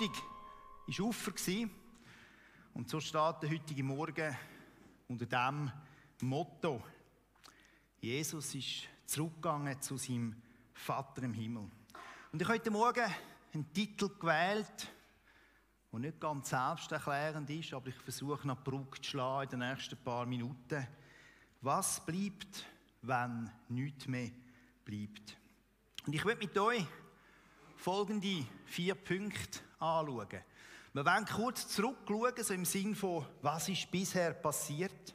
Samstag war Ufer. Und so steht der heutige Morgen unter dem Motto. Jesus ist zurückgegangen zu seinem Vater im Himmel. Und ich habe heute Morgen einen Titel gewählt, der nicht ganz selbsterklärend ist, aber ich versuche noch Brücke zu schlagen in den nächsten paar Minuten. Was bleibt, wenn nichts mehr bleibt? Und ich möchte mit euch folgende vier Punkte anschauen. Wir wollen kurz zurückschauen, so im Sinn von, was ist bisher passiert.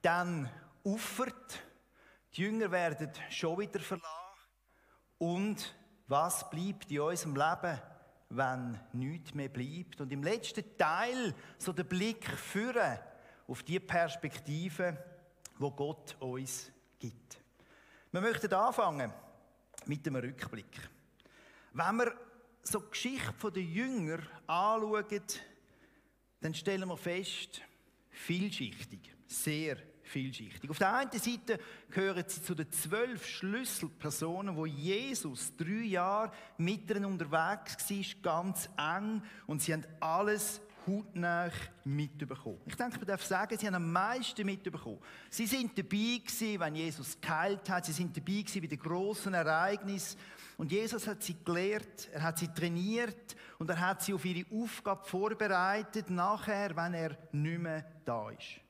Dann uffert, die Jünger werden schon wieder verlassen. Und was bleibt in unserem Leben, wenn nichts mehr bleibt? Und im letzten Teil so der Blick führen auf die Perspektive, wo Gott uns gibt. Wir möchten anfangen mit dem Rückblick. Wenn wir so die Geschichte der Jünger anschauen, dann stellen wir fest, vielschichtig, sehr vielschichtig. Auf der einen Seite gehören sie zu den zwölf Schlüsselpersonen, wo Jesus drei Jahre mit ihnen unterwegs war, ganz eng, und sie haben alles hautnah mitbekommen. Ich denke, man darf sagen, sie haben am meisten mitbekommen. Sie sind dabei gewesen, wenn Jesus geheilt hat. Sie sind dabei gewesen bei den grossen Ereignissen. Und Jesus hat sie gelehrt, er hat sie trainiert und er hat sie auf ihre Aufgabe vorbereitet, nachher, wenn er nicht mehr da ist.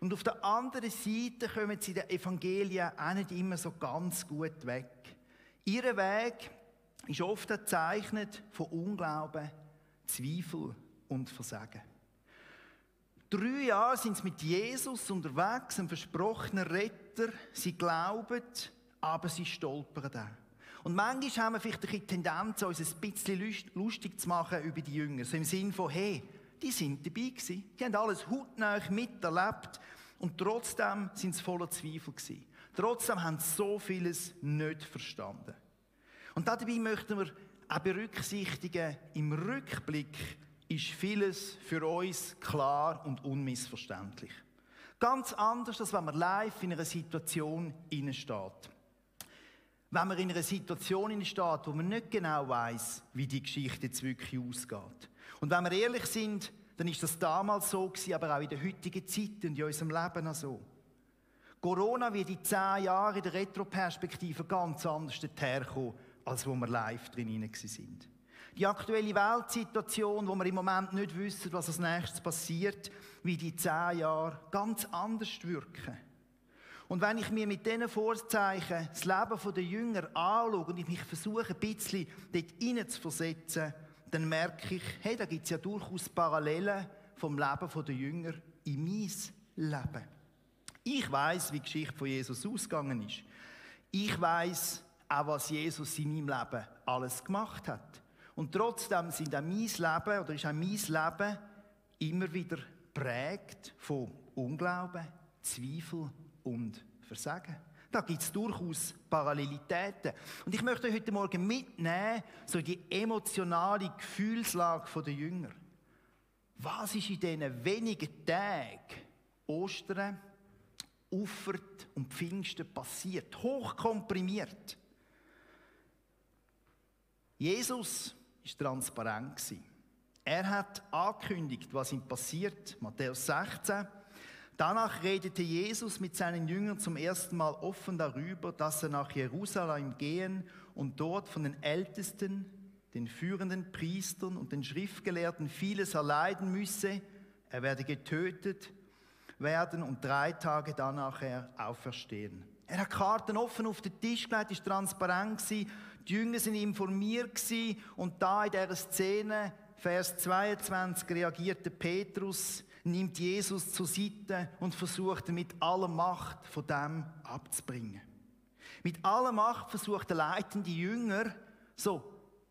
Und auf der anderen Seite kommen sie den Evangelien auch nicht immer so ganz gut weg. Ihr Weg ist oft gezeichnet von Unglauben, Zweifel und Versagen. Drei Jahre sind sie mit Jesus unterwegs, ein versprochener Retter. Sie glauben, aber sie stolpern auch. Und manchmal haben wir vielleicht die Tendenz, uns ein bisschen lustig zu machen über die Jünger. So im Sinn von, hey, die sind dabei gewesen. Die haben alles hautnah miterlebt. Und trotzdem sind sie voller Zweifel gewesen. Trotzdem haben sie so vieles nicht verstanden. Und dabei möchten wir auch berücksichtigen, im Rückblick ist vieles für uns klar und unmissverständlich. Ganz anders, als wenn man live in einer Situation steht. Wenn man in einer Situation steht, wo man nicht genau weiß, wie die Geschichte jetzt wirklich ausgeht. Und wenn wir ehrlich sind, dann ist das damals so gewesen, aber auch in der heutigen Zeit und in unserem Leben auch so. Corona wird in zehn Jahren in der Retroperspektive ganz anders herkommen, als wo wir live drin sind. Die aktuelle Weltsituation, wo wir im Moment nicht wissen, was als nächstes passiert, wird in zehn Jahren ganz anders wirken. Und wenn ich mir mit diesen Vorzeichen das Leben der Jünger anschaue und ich mich versuche, ein bisschen dort hineinzuversetzen, dann merke ich, hey, da gibt es ja durchaus Parallelen vom Leben der Jünger in mein Leben. Ich weiß, wie die Geschichte von Jesus ausgegangen ist. Ich weiß auch, was Jesus in meinem Leben alles gemacht hat. Und trotzdem sind auch mein Leben, oder ist auch mein Leben immer wieder prägt von Unglauben, Zweifel und Versagen. Da gibt es durchaus Parallelitäten. Und ich möchte euch heute Morgen mitnehmen, so die emotionale Gefühlslage der Jünger. Was ist in diesen wenigen Tagen Ostern, Uffert und Pfingsten passiert? Hochkomprimiert. Jesus ist transparent Er hat angekündigt, was ihm passiert. Matthäus 16. Danach redete Jesus mit seinen Jüngern zum ersten Mal offen darüber, dass er nach Jerusalem gehen und dort von den Ältesten, den führenden Priestern und den Schriftgelehrten vieles erleiden müsse. Er werde getötet werden und drei Tage danach auferstehen. Er hat Karten offen auf den Tisch gelegt, ist transparent gewesen. Die Jünger sind informiert gewesen. Und da in dieser Szene, Vers 22, reagierte Petrus, nimmt Jesus zur Seite und versucht mit aller Macht von dem abzubringen. Mit aller Macht versucht der leitende Jünger, so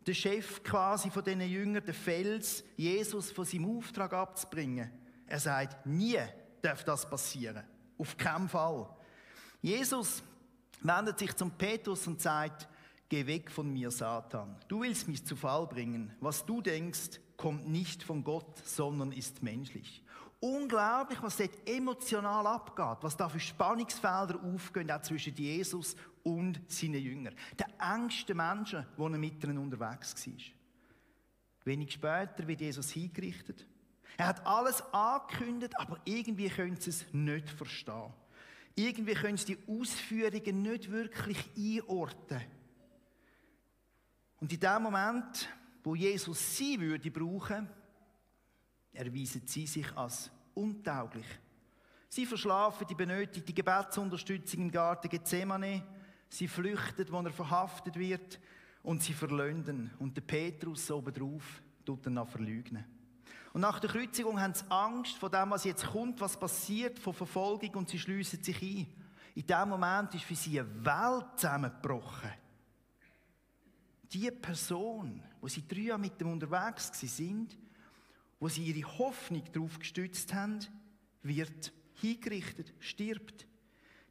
der Chef quasi von diesen Jüngern, der Fels, Jesus von seinem Auftrag abzubringen. Er sagt, nie darf das passieren. Auf keinen Fall. Jesus wendet sich zum Petrus und sagt, geh weg von mir, Satan. Du willst mich zu Fall bringen. Was du denkst, kommt nicht von Gott, sondern ist menschlich. Unglaublich, was dort emotional abgeht, was da für Spannungsfelder aufgehen, auch zwischen Jesus und seinen Jüngern. Der engste Menschen, wo er mit ihnen unterwegs war. Wenig später wird Jesus hingerichtet. Er hat alles angekündigt, aber irgendwie können sie es nicht verstehen. Irgendwie können sie die Ausführungen nicht wirklich einordnen. Und in dem Moment, wo Jesus sie würde brauchen, erweisen sie sich als untauglich. Sie verschlafen die benötigte Gebetsunterstützung im Garten Gethsemane. Sie flüchten, wo er verhaftet wird. Und sie verlönden. Und der Petrus obendrauf tut ihn noch verleugnen. Und nach der Kreuzigung haben sie Angst vor dem, was jetzt kommt, was passiert, vor Verfolgung und sie schließen sich ein. In dem Moment ist für sie eine Welt zusammengebrochen. Die Person, wo sie drei Jahre mit dem unterwegs sind, wo sie ihre Hoffnung darauf gestützt haben, wird hingerichtet, stirbt.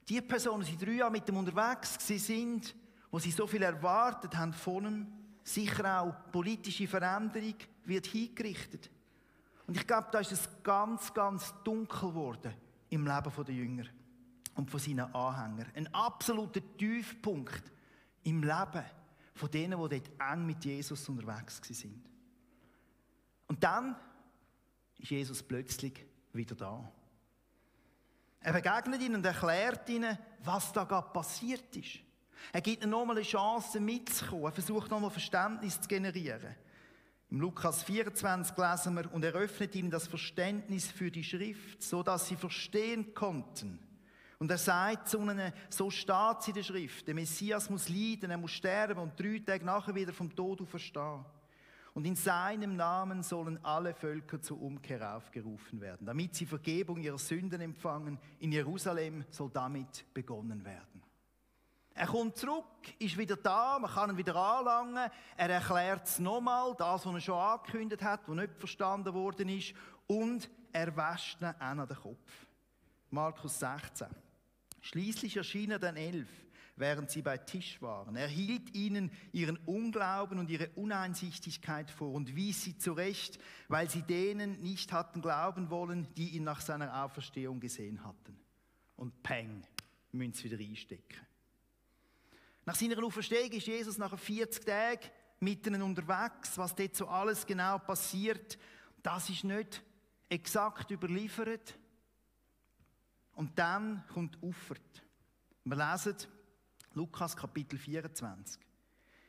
Die Person, die sie drei Jahre mit dem unterwegs sind, wo sie so viel erwartet haben von ihm, sicher auch politische Veränderung, wird hingerichtet. Und ich glaube, da ist es ganz, ganz dunkel geworden im Leben der Jünger und von seinen Anhängern. Ein absoluter Tiefpunkt im Leben von denen, die dort eng mit Jesus unterwegs sind. Und dann ist Jesus plötzlich wieder da. Er begegnet ihnen und erklärt ihnen, was da gerade passiert ist. Er gibt ihnen nochmal eine Chance mitzukommen. Er versucht nochmal Verständnis zu generieren. Im Lukas 24 lesen wir, und er öffnet ihnen das Verständnis für die Schrift, so dass sie verstehen konnten. Und er sagt zu ihnen, so steht es in der Schrift, der Messias muss leiden, er muss sterben und drei Tage nachher wieder vom Tod auferstehen. Und in seinem Namen sollen alle Völker zur Umkehr aufgerufen werden, damit sie Vergebung ihrer Sünden empfangen. In Jerusalem soll damit begonnen werden. Er kommt zurück, ist wieder da, man kann ihn wieder anlangen. Er erklärt es nochmal, das, was er schon angekündigt hat, was nicht verstanden worden ist. Und er wäscht ihn auch an den Kopf. Markus 16. Schließlich erschien er den Elf, während sie bei Tisch waren. Er hielt ihnen ihren Unglauben und ihre Uneinsichtigkeit vor und wies sie zurecht, weil sie denen nicht hatten glauben wollen, die ihn nach seiner Auferstehung gesehen hatten. Und peng, müssen wieder einstecken. Nach seiner Auferstehung ist Jesus nach 40 Tagen mit ihnen unterwegs. Was dort so alles genau passiert, das ist nicht exakt überliefert. Und dann kommt Uffert. Wir lesen Lukas Kapitel 24.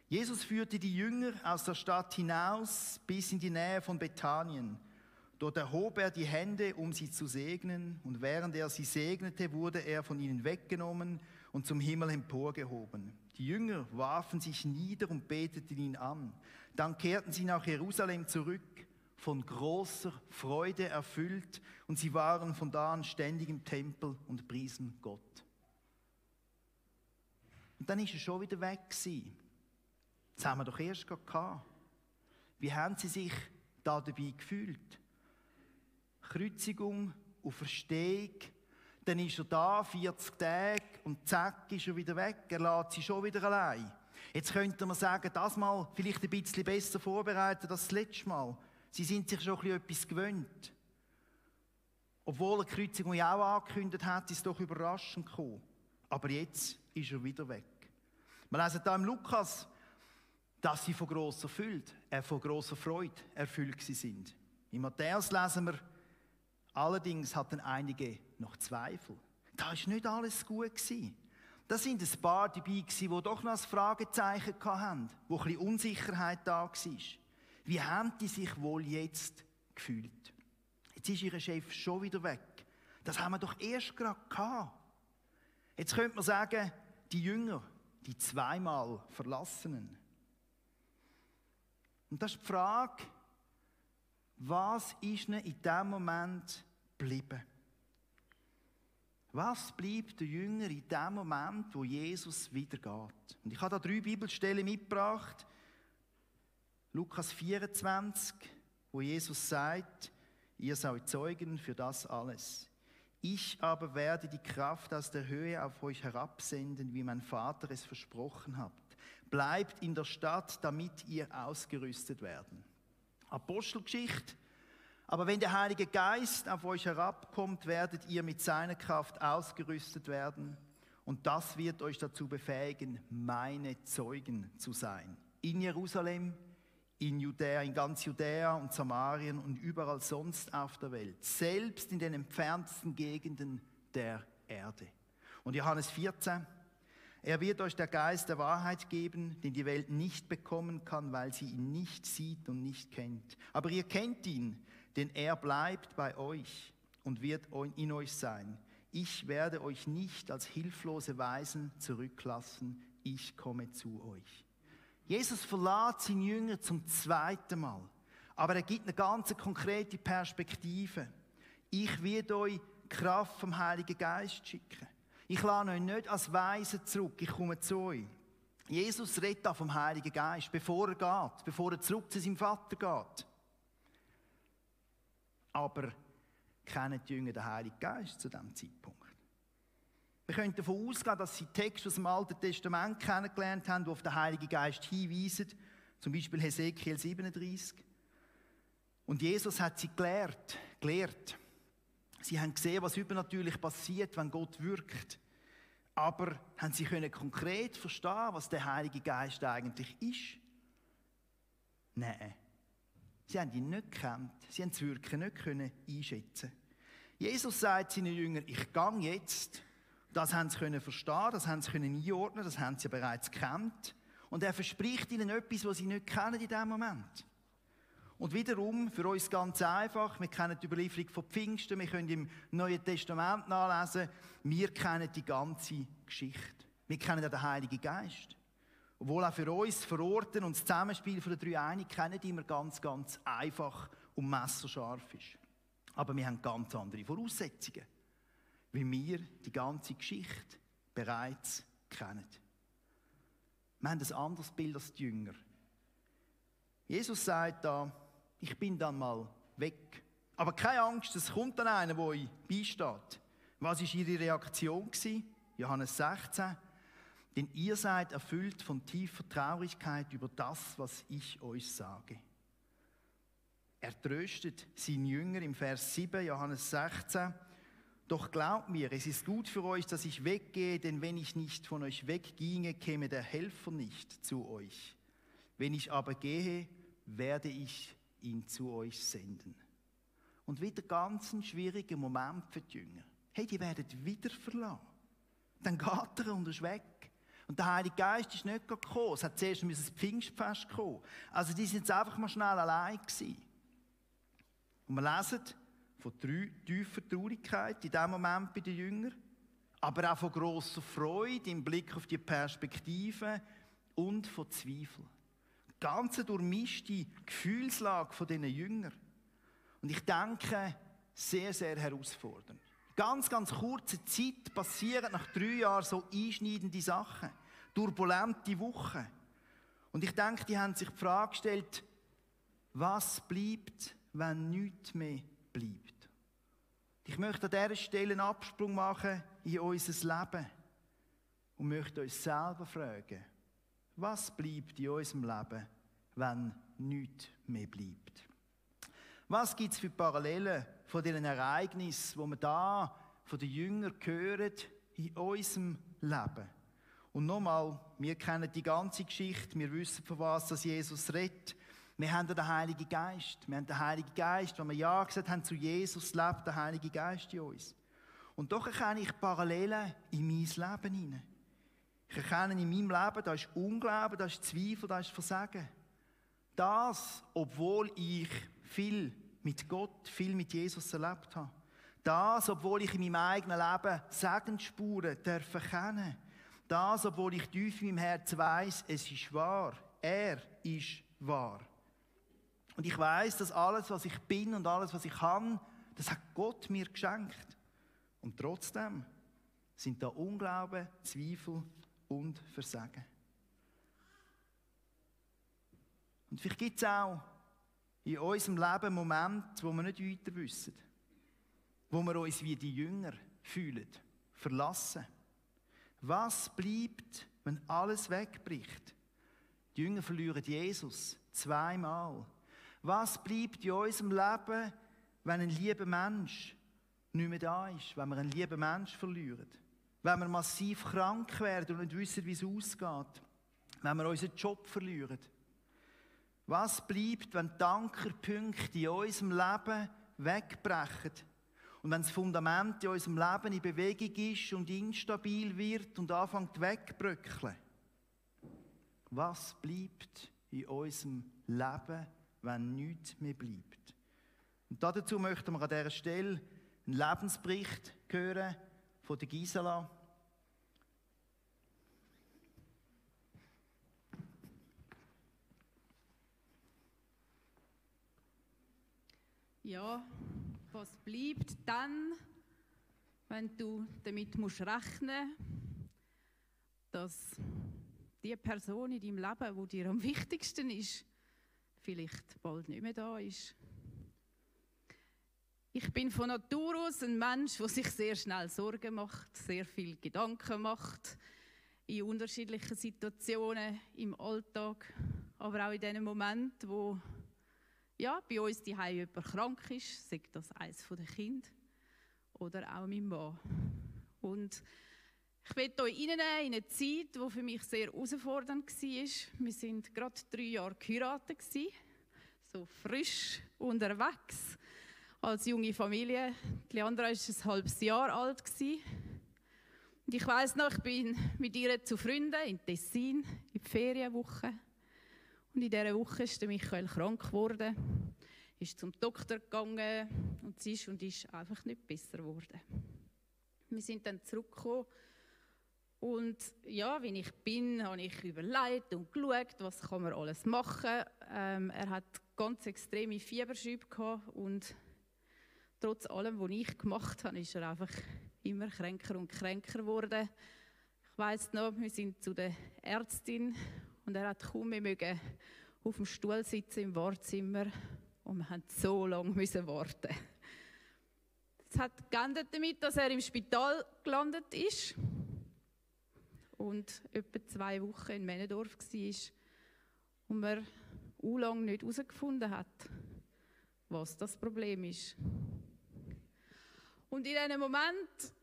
Jesus führte die Jünger aus der Stadt hinaus bis in die Nähe von Bethanien. Dort erhob er die Hände, um sie zu segnen, und während er sie segnete, wurde er von ihnen weggenommen und zum Himmel emporgehoben. Die Jünger warfen sich nieder und beteten ihn an. Dann kehrten sie nach Jerusalem zurück, von großer Freude erfüllt, und sie waren von da an ständig im Tempel und priesen Gott. Und dann ist er schon wieder weg gewesen. Das haben wir doch erst gehabt. Wie haben sie sich da dabei gefühlt? Kreuzigung und Verstehung, dann ist er da, 40 Tage, und zack, ist er wieder weg. Er lässt sie schon wieder allein. Jetzt könnte man sagen, das Mal vielleicht ein bisschen besser vorbereitet als das letzte Mal. Sie sind sich schon etwas gewöhnt. Obwohl er Kreuzigung ja auch angekündigt hat, ist es doch überraschend gekommen. Aber jetzt ist er wieder weg. Wir lesen da im Lukas, dass sie von grosser Freude, äh, von grosser Freude erfüllt sind. In Matthäus lesen wir, allerdings hatten einige noch Zweifel. Da ist nicht alles gut gewesen. Da sind ein paar dabei gewesen, die doch noch ein Fragezeichen hatten, wo ein bisschen Unsicherheit da war. Wie haben die sich wohl jetzt gefühlt? Jetzt ist ihr Chef schon wieder weg. Das haben wir doch erst gerade gehabt. Jetzt könnte man sagen, die Jünger, die zweimal Verlassenen. Und das ist die Frage, was ist ihnen in diesem Moment geblieben? Was bleibt der Jünger in dem Moment, wo Jesus wiedergeht? Und ich habe da drei Bibelstellen mitgebracht. Lukas 24, wo Jesus sagt, ihr seid Zeugen für das alles. Ich aber werde die Kraft aus der Höhe auf euch herabsenden, wie mein Vater es versprochen hat. Bleibt in der Stadt, damit ihr ausgerüstet werden. Apostelgeschichte aber wenn der Heilige Geist auf euch herabkommt, werdet ihr mit seiner Kraft ausgerüstet werden. Und das wird euch dazu befähigen, meine Zeugen zu sein. In Jerusalem, in Judäa, in ganz Judäa und Samarien und überall sonst auf der Welt, selbst in den entferntesten Gegenden der Erde. Und Johannes 14, er wird euch der Geist der Wahrheit geben, den die Welt nicht bekommen kann, weil sie ihn nicht sieht und nicht kennt. Aber ihr kennt ihn, denn er bleibt bei euch und wird in euch sein. Ich werde euch nicht als hilflose Weisen zurücklassen, ich komme zu euch. Jesus verlässt seine Jünger zum zweiten Mal, aber er gibt eine ganz konkrete Perspektive. Ich werde euch Kraft vom Heiligen Geist schicken. Ich lade euch nicht als Weise zurück, ich komme zu euch. Jesus redet da vom Heiligen Geist, bevor er geht, bevor er zurück zu seinem Vater geht. Aber kennen die Jünger den Heiligen Geist zu diesem Zeitpunkt? Wir können davon ausgehen, dass sie Texte aus dem Alten Testament kennengelernt haben, die auf den Heiligen Geist hinweisen, zum Beispiel Hesekiel 37. Und Jesus hat sie gelehrt, gelehrt. Sie haben gesehen, was übernatürlich passiert, wenn Gott wirkt. Aber haben sie können konkret verstehen, was der Heilige Geist eigentlich ist? Nein. Sie haben ihn nicht gekannt. Sie haben das Wirken nicht können einschätzen. Jesus sagt seinen Jüngern, ich gehe jetzt. Das haben sie können verstehen, das haben sie können einordnen, das haben sie bereits gekannt. Und er verspricht ihnen etwas, was sie nicht kennen in dem Moment. Und wiederum, für uns ganz einfach, wir kennen die Überlieferung von Pfingsten, wir können im Neuen Testament nachlesen, wir kennen die ganze Geschichte. Wir kennen den Heiligen Geist. Obwohl auch für uns Verorten und das Zusammenspiel den drei Einigkeiten nicht immer ganz, ganz einfach und messerscharf ist. Aber wir haben ganz andere Voraussetzungen, wie wir die ganze Geschichte bereits kennen. Wir haben ein anderes Bild als die Jünger. Jesus sagt da, ich bin dann mal weg. Aber keine Angst, es kommt dann einer, der euch beisteht. Was war ihre Reaktion? Johannes 16. Denn ihr seid erfüllt von tiefer Traurigkeit über das, was ich euch sage. Er tröstet seinen Jünger im Vers 7, Johannes 16. Doch glaubt mir, es ist gut für euch, dass ich weggehe, denn wenn ich nicht von euch wegginge, käme der Helfer nicht zu euch. Wenn ich aber gehe, werde ich ihn zu euch senden. Und wieder ganz ein schwieriger Moment für die Jünger. Hey, die werden wieder verlassen. Dann geht er und ist weg. Und der Heilige Geist ist nicht gekommen. Es hat zuerst ein Pfingstfest kommen. Also die sind jetzt einfach mal schnell allein gewesen. Und wir lesen von tiefer Traurigkeit in diesem Moment bei den Jüngern, aber auch von grosser Freude im Blick auf die Perspektive und von Zweifel. Ganze durchmischte Gefühlslage von diesen Jüngern. Und ich denke, sehr, sehr herausfordernd. Ganz, ganz kurze Zeit passieren nach drei Jahren so einschneidende Sachen turbulente Wochen. Und ich denke, die haben sich die Frage gestellt, was bleibt, wenn nichts mehr bleibt? Ich möchte an dieser Stelle einen Absprung machen in unser Leben und möchte uns selber fragen, was bleibt in unserem Leben, wenn nichts mehr bleibt? Was gibt es für Parallelen von diesen Ereignissen, die wir da von den Jüngern hören, in unserem Leben? Und nochmal, wir kennen die ganze Geschichte, wir wissen, von was Jesus redet. Wir haben den Heiligen Geist. Wir haben den Heiligen Geist, wenn wir Ja gesagt haben zu Jesus, lebt der Heilige Geist in uns. Und doch erkenne ich Parallelen in mein Leben hinein. Ich erkenne in meinem Leben, da ist Unglauben, da ist Zweifel, da ist Versagen. Das, obwohl ich viel mit Gott, viel mit Jesus erlebt habe. Das, obwohl ich in meinem eigenen Leben Segensspuren erkennen darf das, obwohl ich tief in meinem Herzen weiß, es ist wahr. Er ist wahr. Und ich weiß, dass alles, was ich bin und alles, was ich kann, das hat Gott mir geschenkt. Und trotzdem sind da Unglaube, Zweifel und Versagen. Und vielleicht gibt es auch in unserem Leben Momente, wo wir nicht weiter wissen. Wo wir uns wie die Jünger fühlen, verlassen. Was bleibt, wenn alles wegbricht? Die Jünger verlieren Jesus zweimal. Was bleibt in unserem Leben, wenn ein lieber Mensch nicht mehr da ist, wenn wir einen lieben Mensch verlieren? Wenn wir massiv krank werden und nicht wissen, wie es ausgeht? Wenn wir unseren Job verlieren? Was bleibt, wenn die Ankerpunkte in unserem Leben wegbrechen? Und wenn das Fundament in unserem Leben in Bewegung ist und instabil wird und anfängt wegbröckeln? Was bleibt in unserem Leben, wenn nichts mehr bleibt? Und dazu möchten wir an dieser Stelle einen Lebensbericht hören von der Gisela. Ja, was bleibt dann, wenn du damit musst rechnen dass die Person in deinem Leben, wo dir am wichtigsten ist, vielleicht bald nicht mehr da ist? Ich bin von Natur aus ein Mensch, der sich sehr schnell Sorgen macht, sehr viel Gedanken macht, in unterschiedlichen Situationen im Alltag, aber auch in den Momenten, wo ja, bei uns die jemand krank ist, sagt das eines der Kind oder auch mein Mann. Und ich möchte euch in eine Zeit, die für mich sehr herausfordernd war. Wir sind gerade drei Jahre geheiratet, so frisch unterwegs als junge Familie. Die Leandra war ein halbes Jahr alt. Und ich weiß noch, ich bin mit ihr zu Freunden in Tessin in die Ferienwoche. Und in dieser Woche ist Michael krank geworden, ist zum Doktor gegangen und es ist und ist einfach nicht besser geworden. Wir sind dann zurückgekommen und ja, wie ich bin, habe ich überlegt und geschaut, was kann man alles machen. Ähm, er hat ganz extreme Fieberschübe und trotz allem, was ich gemacht habe, ist er einfach immer kränker und kränker geworden. Ich weiß noch, wir sind zu der Ärztin und er hat kaum mehr mögen auf dem Stuhl sitzen im Wartezimmer und wir haben so lange müssen warten. Es hat geendet damit, dass er im Spital gelandet ist und etwa zwei Wochen in Männendorf war und man u lang nicht herausgefunden hat, was das Problem ist. Und in diesem Moment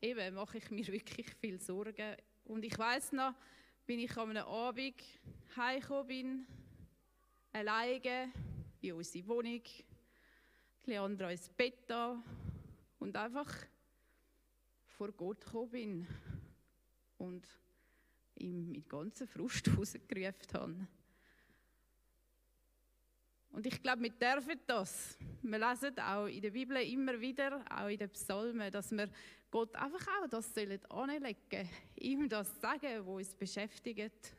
eben mache ich mir wirklich viel Sorgen. Und ich weiß noch, bin ich an einem Abend heimgekommen bin, alleine in unsere Wohnung, Leandra ins Bett da und einfach vor Gott gekommen bin und ihm mit ganzer Frust rausgerufen habe. Und ich glaube, wir dürfen das. Wir lesen auch in der Bibel immer wieder, auch in den Psalmen, dass wir Gott einfach auch das sollen anlegen, ihm das sagen, wo uns beschäftigt.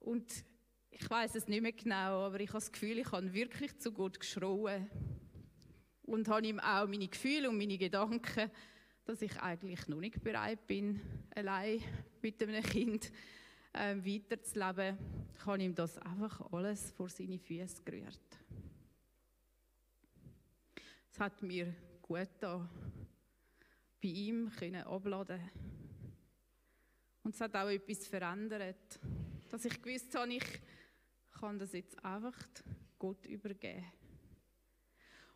Und ich weiß es nicht mehr genau, aber ich habe das Gefühl, ich habe wirklich zu Gott geschrauen und habe ihm auch meine Gefühle und meine Gedanken, dass ich eigentlich noch nicht bereit bin, allein mit einem Kind äh, weiterzuleben, ich habe ihm das einfach alles vor seine Füße gerührt. Es hat mir gut getan, bei ihm können abladen Und es hat auch etwas verändert, dass ich gewusst habe, ich kann das jetzt einfach Gott übergeben.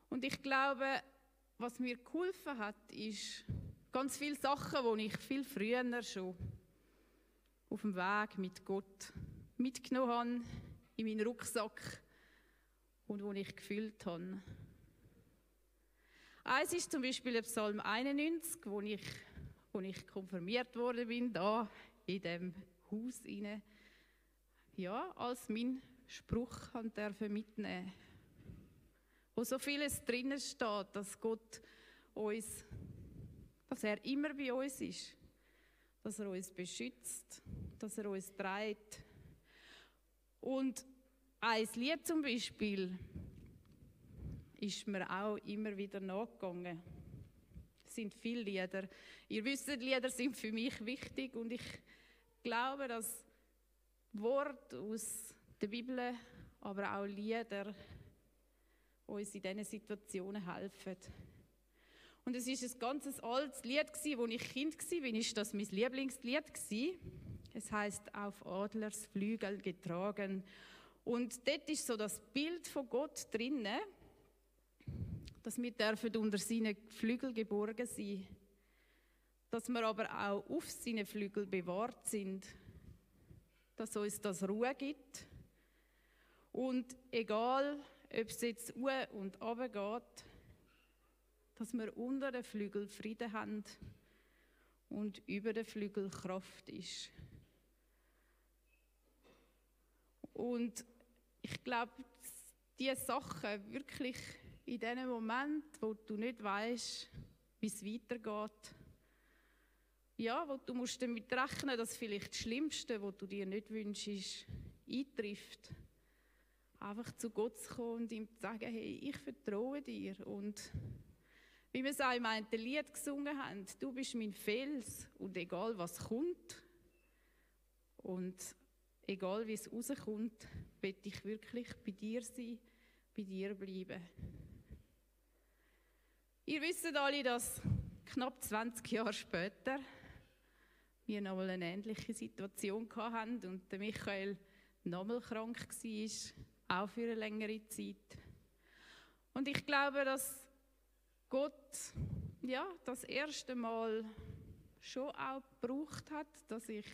Und ich glaube, was mir geholfen hat, ist ganz viele Sachen, die ich viel früher schon auf dem Weg mit Gott mitgenommen habe, in meinen Rucksack und wo ich gefühlt habe. Eins ist zum Beispiel der Psalm 91, wo ich, wo ich konfirmiert worden bin, da in dem Haus inne. Ja, als mein Spruch kann mitnehmen, wo so vieles drinnen steht, dass Gott uns, dass er immer bei uns ist dass er uns beschützt, dass er uns trägt. Und ein Lied zum Beispiel ist mir auch immer wieder nachgegangen. Es sind viele Lieder. Ihr wisst, Lieder sind für mich wichtig und ich glaube, dass Wort aus der Bibel, aber auch Lieder uns in diesen Situationen helfen. Und es ist ein ganz altes Lied wo ich Kind war, ist das mein Lieblingslied. Es heißt auf Adlers Flügel getragen. Und dort ist so das Bild von Gott drinnen, dass wir dürfen unter seinen Flügel geborgen sein, dass wir aber auch auf seinen Flügel bewahrt sind, dass uns das Ruhe gibt. Und egal, ob es jetzt u und runter geht, dass wir unter den Flügel Frieden haben und über den Flügel Kraft ist. Und ich glaube, diese Sachen wirklich in dem Moment, wo du nicht weißt, wie es weitergeht, ja, wo du musst damit rechnen, dass vielleicht das Schlimmste, was du dir nicht wünschst, eintrifft. Einfach zu Gott zu kommen und ihm zu sagen, hey, ich vertraue dir. Und wie wir es auch im einen Lied gesungen haben, du bist mein Fels und egal was kommt und egal wie es rauskommt, will ich wirklich bei dir sein, bei dir bleiben. Ihr wisst alle, dass knapp 20 Jahre später wir noch mal eine ähnliche Situation hatten und Michael nochmal krank war, auch für eine längere Zeit. Und ich glaube, dass Gott ja, das erste Mal schon auch gebraucht hat, dass ich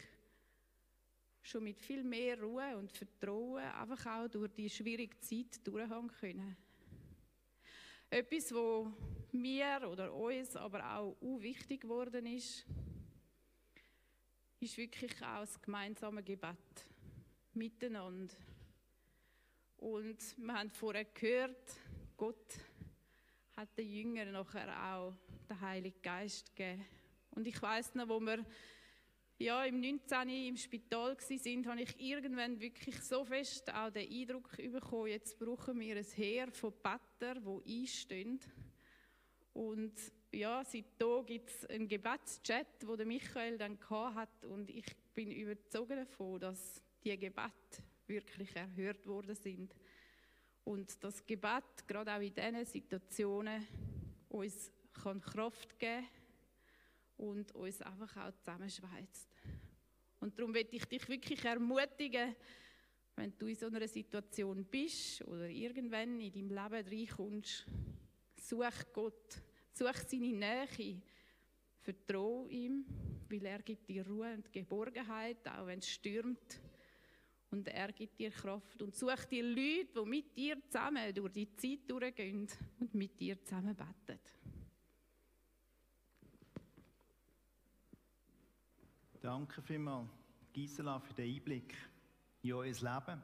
schon mit viel mehr Ruhe und Vertrauen einfach auch durch die schwierige Zeit durchhaben können. Etwas, wo mir oder uns aber auch wichtig geworden ist, ist wirklich auch das gemeinsame Gebet miteinander. Und wir haben vorher gehört, Gott hat den Jüngern nachher auch den Heiligen Geist gegeben. Und ich weiß noch, wo wir ja, im 19. im Spital sind, habe ich irgendwann wirklich so fest auch den Eindruck bekommen, jetzt brauchen wir ein Heer von Bettern, die einstehen. Und ja, seitdem gibt es einen Gebetschat, den der Michael dann hat und ich bin überzeugt davon, dass die Gebete wirklich erhört worden sind. Und das Gebet, gerade auch in diesen Situationen, uns kann Kraft geben und uns einfach auch zusammenschweißt. Und darum möchte ich dich wirklich ermutigen, wenn du in so einer Situation bist oder irgendwann in deinem Leben reinkommst, such Gott, such seine Nähe, vertraue ihm, weil er gibt dir Ruhe und Geborgenheit, auch wenn es stürmt. Und er gibt dir Kraft. Und such dir Leute, die mit dir zusammen durch die Zeit durchgehen und mit dir zusammen beten. Danke vielmals, Gisela, für den Einblick in euer Leben.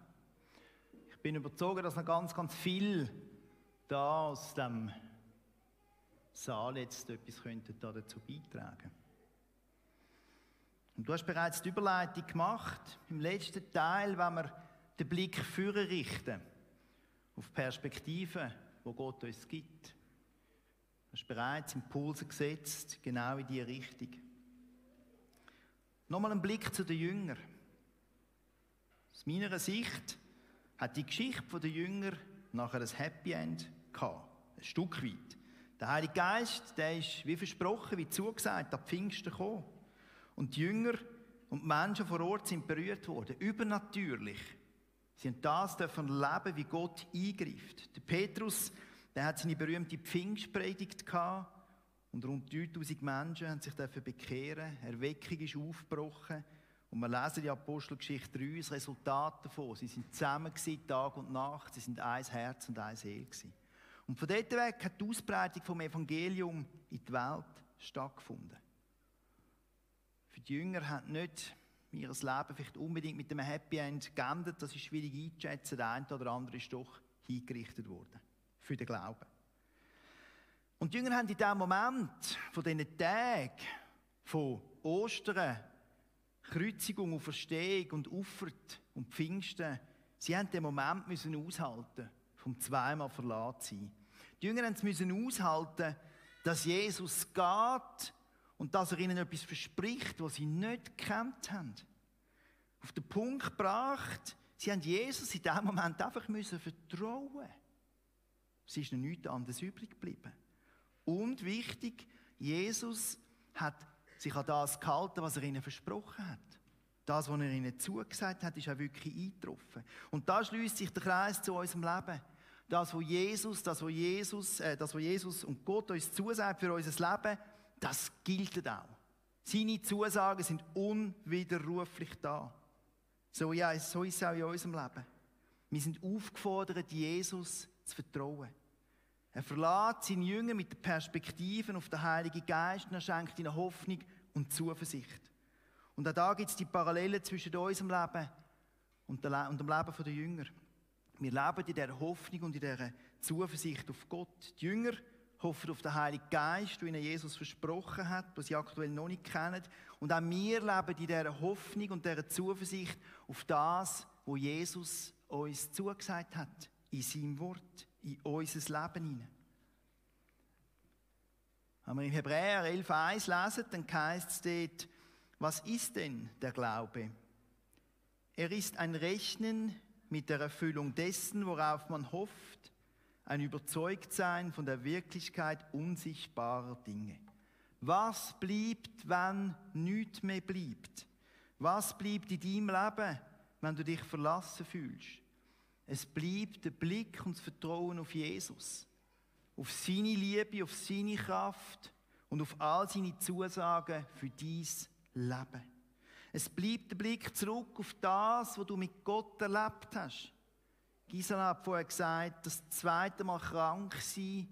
Ich bin überzeugt, dass noch ganz, ganz viel da aus dem Saal jetzt etwas könnte dazu beitragen Und du hast bereits die Überleitung gemacht. Im letzten Teil, wenn wir den Blick führen richten auf Perspektiven, wo Gott uns gibt. Du hast bereits Impulse gesetzt, genau in diese Richtung. Nochmal ein Blick zu den Jüngern. Aus meiner Sicht hat die Geschichte der Jünger nachher ein Happy End gehabt. Ein Stück weit. Der Heilige Geist, der ist wie versprochen, wie zugesagt, ab Pfingsten gekommen. Und die Jünger und die Menschen vor Ort sind berührt worden. Übernatürlich. Sie haben das dürfen leben, wie Gott eingreift. Der Petrus, der hat seine berühmte Pfingstpredigt gehabt. Und rund 3000 Menschen haben sich dafür bekehren. Erweckung ist aufgebrochen. Und wir lesen die Apostelgeschichte 3, das Resultat davon. Sie sind zusammen gewesen, Tag und Nacht. Sie sind ein Herz und ein Seele gewesen. Und von dort weg hat die Ausbreitung vom Evangelium in die Welt stattgefunden. Für die Jünger hat nicht ihr Leben vielleicht unbedingt mit einem Happy End geendet. Das ist schwierig einzuschätzen. Der eine oder andere ist doch hingerichtet worden. Für den Glauben. Und die Jünger haben in diesem Moment, von diesen Tagen, von Ostern, Kreuzigung und Verstehung und Uffert und Pfingsten, sie haben den Moment müssen aushalten, vom zweimal verlassen sein. Die Jünger müssen aushalten, dass Jesus geht und dass er ihnen etwas verspricht, was sie nicht gekannt haben. Auf den Punkt gebracht, sie haben Jesus in diesem Moment einfach müssen vertrauen. Es ist noch nichts anderes übrig geblieben. Und wichtig, Jesus hat sich an das gehalten, was er ihnen versprochen hat. Das, was er ihnen zugesagt hat, ist auch wirklich eingetroffen. Und da schließt sich der Kreis zu unserem Leben. Das, was Jesus, das, was Jesus, äh, das, was Jesus und Gott uns zusagt für unser Leben, das gilt auch. Seine Zusagen sind unwiderruflich da. So, ist es auch in unserem Leben. Wir sind aufgefordert, Jesus zu vertrauen. Er verlässt seine Jünger mit der Perspektive auf den Heiligen Geist und er schenkt ihnen Hoffnung und Zuversicht. Und auch da gibt es die Parallelen zwischen unserem Leben und dem Leben der Jünger. Wir leben in dieser Hoffnung und in dieser Zuversicht auf Gott. Die Jünger hoffen auf den Heiligen Geist, den ihnen Jesus versprochen hat, was sie aktuell noch nicht kennen. Und auch wir leben in dieser Hoffnung und dieser Zuversicht auf das, was Jesus uns zugesagt hat, in seinem Wort, in unser Leben hinein. Wenn wir im Hebräer 11,1 lesen, dann heißt es dort, was ist denn der Glaube? Er ist ein Rechnen mit der Erfüllung dessen, worauf man hofft, ein Überzeugtsein von der Wirklichkeit unsichtbarer Dinge. Was bleibt, wenn nichts mehr bleibt? Was bleibt in deinem Leben, wenn du dich verlassen fühlst? Es bleibt der Blick und das Vertrauen auf Jesus, auf seine Liebe, auf seine Kraft und auf all seine Zusagen für dies Leben. Es bleibt der Blick zurück auf das, was du mit Gott erlebt hast. Gisela hat vorher gesagt, das zweite Mal krank sein,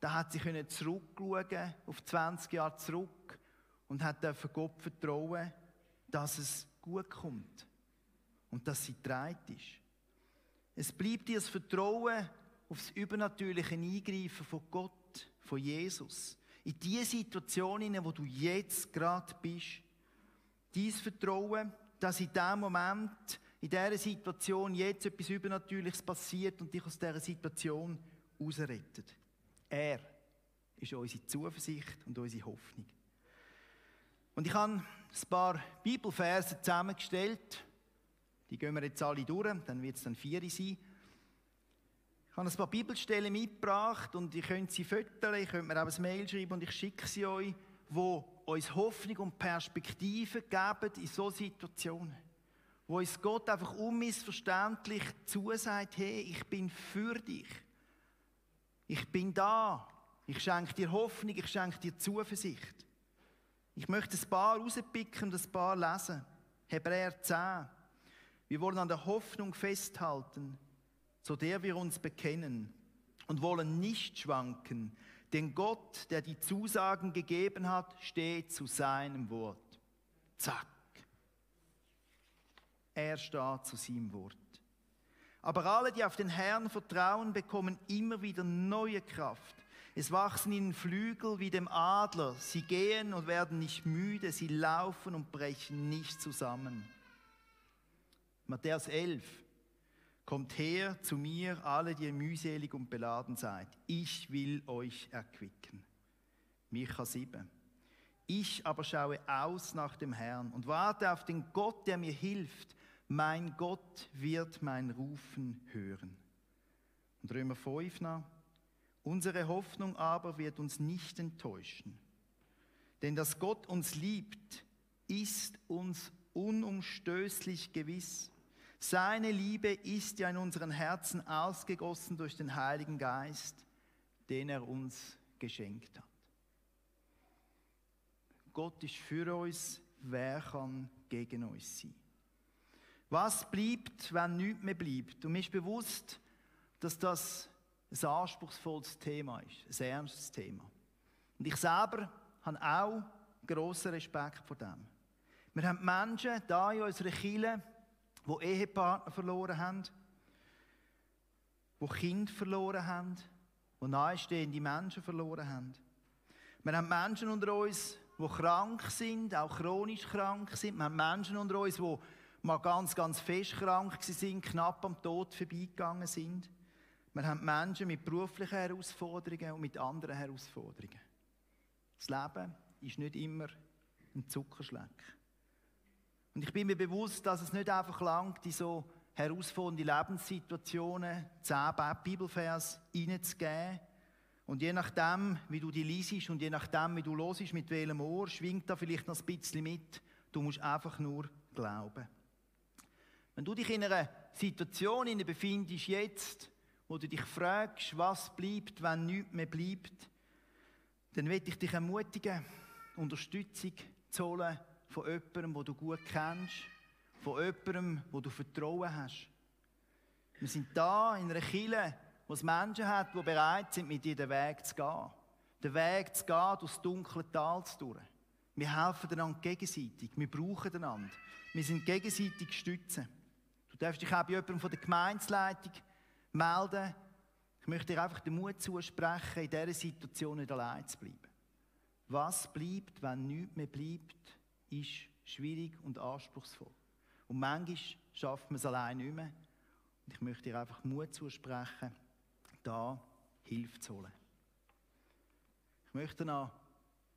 da hat sie zurückschauen, auf 20 Jahre zurück und hat Gott vertrauen, dass es gut kommt und dass sie treit ist. Es bleibt dir das Vertrauen auf das übernatürliche Eingreifen von Gott, von Jesus. In die Situation, in der du jetzt gerade bist. Dein Vertrauen, dass in diesem Moment in dieser Situation jetzt etwas Übernatürliches passiert und dich aus dieser Situation rausrettet. Er ist unsere Zuversicht und unsere Hoffnung. Und ich habe ein paar Bibelverse zusammengestellt. Die gehen wir jetzt alle durch, dann wird es dann vier sein. Ich habe ein paar Bibelstellen mitgebracht und ihr könnt sie füttern, ihr könnt mir auch ein Mail schreiben und ich schicke sie euch, wo uns Hoffnung und Perspektive geben in solchen Situationen wo uns Gott einfach unmissverständlich zusagt, hey, ich bin für dich. Ich bin da. Ich schenke dir Hoffnung, ich schenke dir Zuversicht. Ich möchte ein paar rauspicken und ein paar lesen. Hebräer 10. Wir wollen an der Hoffnung festhalten, zu der wir uns bekennen und wollen nicht schwanken, denn Gott, der die Zusagen gegeben hat, steht zu seinem Wort. Zack. Er steht zu seinem Wort. Aber alle, die auf den Herrn vertrauen, bekommen immer wieder neue Kraft. Es wachsen ihnen Flügel wie dem Adler. Sie gehen und werden nicht müde. Sie laufen und brechen nicht zusammen. Matthäus 11. Kommt her zu mir, alle, die mühselig und beladen seid. Ich will euch erquicken. Micha 7. Ich aber schaue aus nach dem Herrn und warte auf den Gott, der mir hilft mein Gott wird mein Rufen hören. Und Römer 5 nach, unsere Hoffnung aber wird uns nicht enttäuschen. Denn dass Gott uns liebt, ist uns unumstößlich gewiss. Seine Liebe ist ja in unseren Herzen ausgegossen durch den Heiligen Geist, den er uns geschenkt hat. Gott ist für uns, wer kann gegen uns sein? Was bleibt, wenn nichts mehr bleibt? Und mir ist bewusst, dass das ein anspruchsvolles Thema ist, ein ernstes Thema. Und ich selber habe auch grossen Respekt vor dem. Wir haben Menschen da in unserer Kirche, die Ehepartner verloren haben, die Kinder verloren haben, die nahestehende Menschen verloren haben. Wir haben Menschen unter uns, die krank sind, auch chronisch krank sind. Wir haben Menschen unter uns, die mal ganz, ganz fest krank sind, knapp am Tod vorbeigegangen sind. Wir haben Menschen mit beruflichen Herausforderungen und mit anderen Herausforderungen. Das Leben ist nicht immer ein Zuckerschleck. Und ich bin mir bewusst, dass es nicht einfach langt, in so herausfordernde Lebenssituationen zehn Bibelvers reinzugeben. Und je nachdem, wie du die liest und je nachdem, wie du losisch mit welchem Ohr, schwingt da vielleicht noch ein bisschen mit. Du musst einfach nur glauben. Wenn du dich in einer Situation befindest jetzt, wo du dich fragst, was bleibt, wenn nichts mehr bleibt, dann will ich dich ermutigen, Unterstützung zu holen von jemandem, den du gut kennst, von jemandem, wo du Vertrauen hast. Wir sind da in einer Kille, wo es Menschen hat, die bereit sind, mit dir den Weg zu gehen. Den Weg zu gehen, durchs dunkle Tal zu durch. Wir helfen einander gegenseitig. Wir brauchen einander. Wir sind gegenseitig stützen. Du darfst dich auch bei jemandem von der Gemeinsleitung melden. Ich möchte dir einfach den Mut zusprechen, in dieser Situation nicht allein zu bleiben. Was bleibt, wenn nichts mehr bleibt, ist schwierig und anspruchsvoll. Und manchmal schafft man es allein nicht mehr. Und ich möchte dir einfach Mut zusprechen, da Hilfe zu holen. Ich möchte noch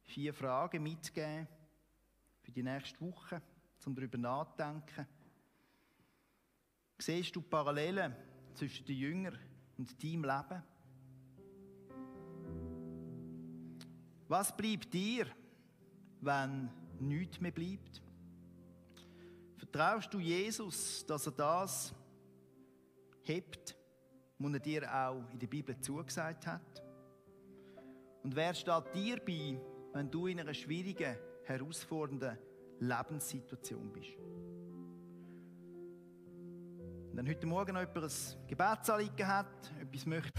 vier Fragen mitgeben für die nächste Woche, um darüber nachzudenken. Siehst du Parallelen zwischen den Jüngern und deinem Leben? Was bleibt dir, wenn nichts mehr bleibt? Vertraust du Jesus, dass er das hebt, was er dir auch in der Bibel zugesagt hat? Und wer steht dir bei, wenn du in einer schwierigen, herausfordernden Lebenssituation bist? wenn heute Morgen noch jemand ein Gebetsanliegen hat, etwas möchte.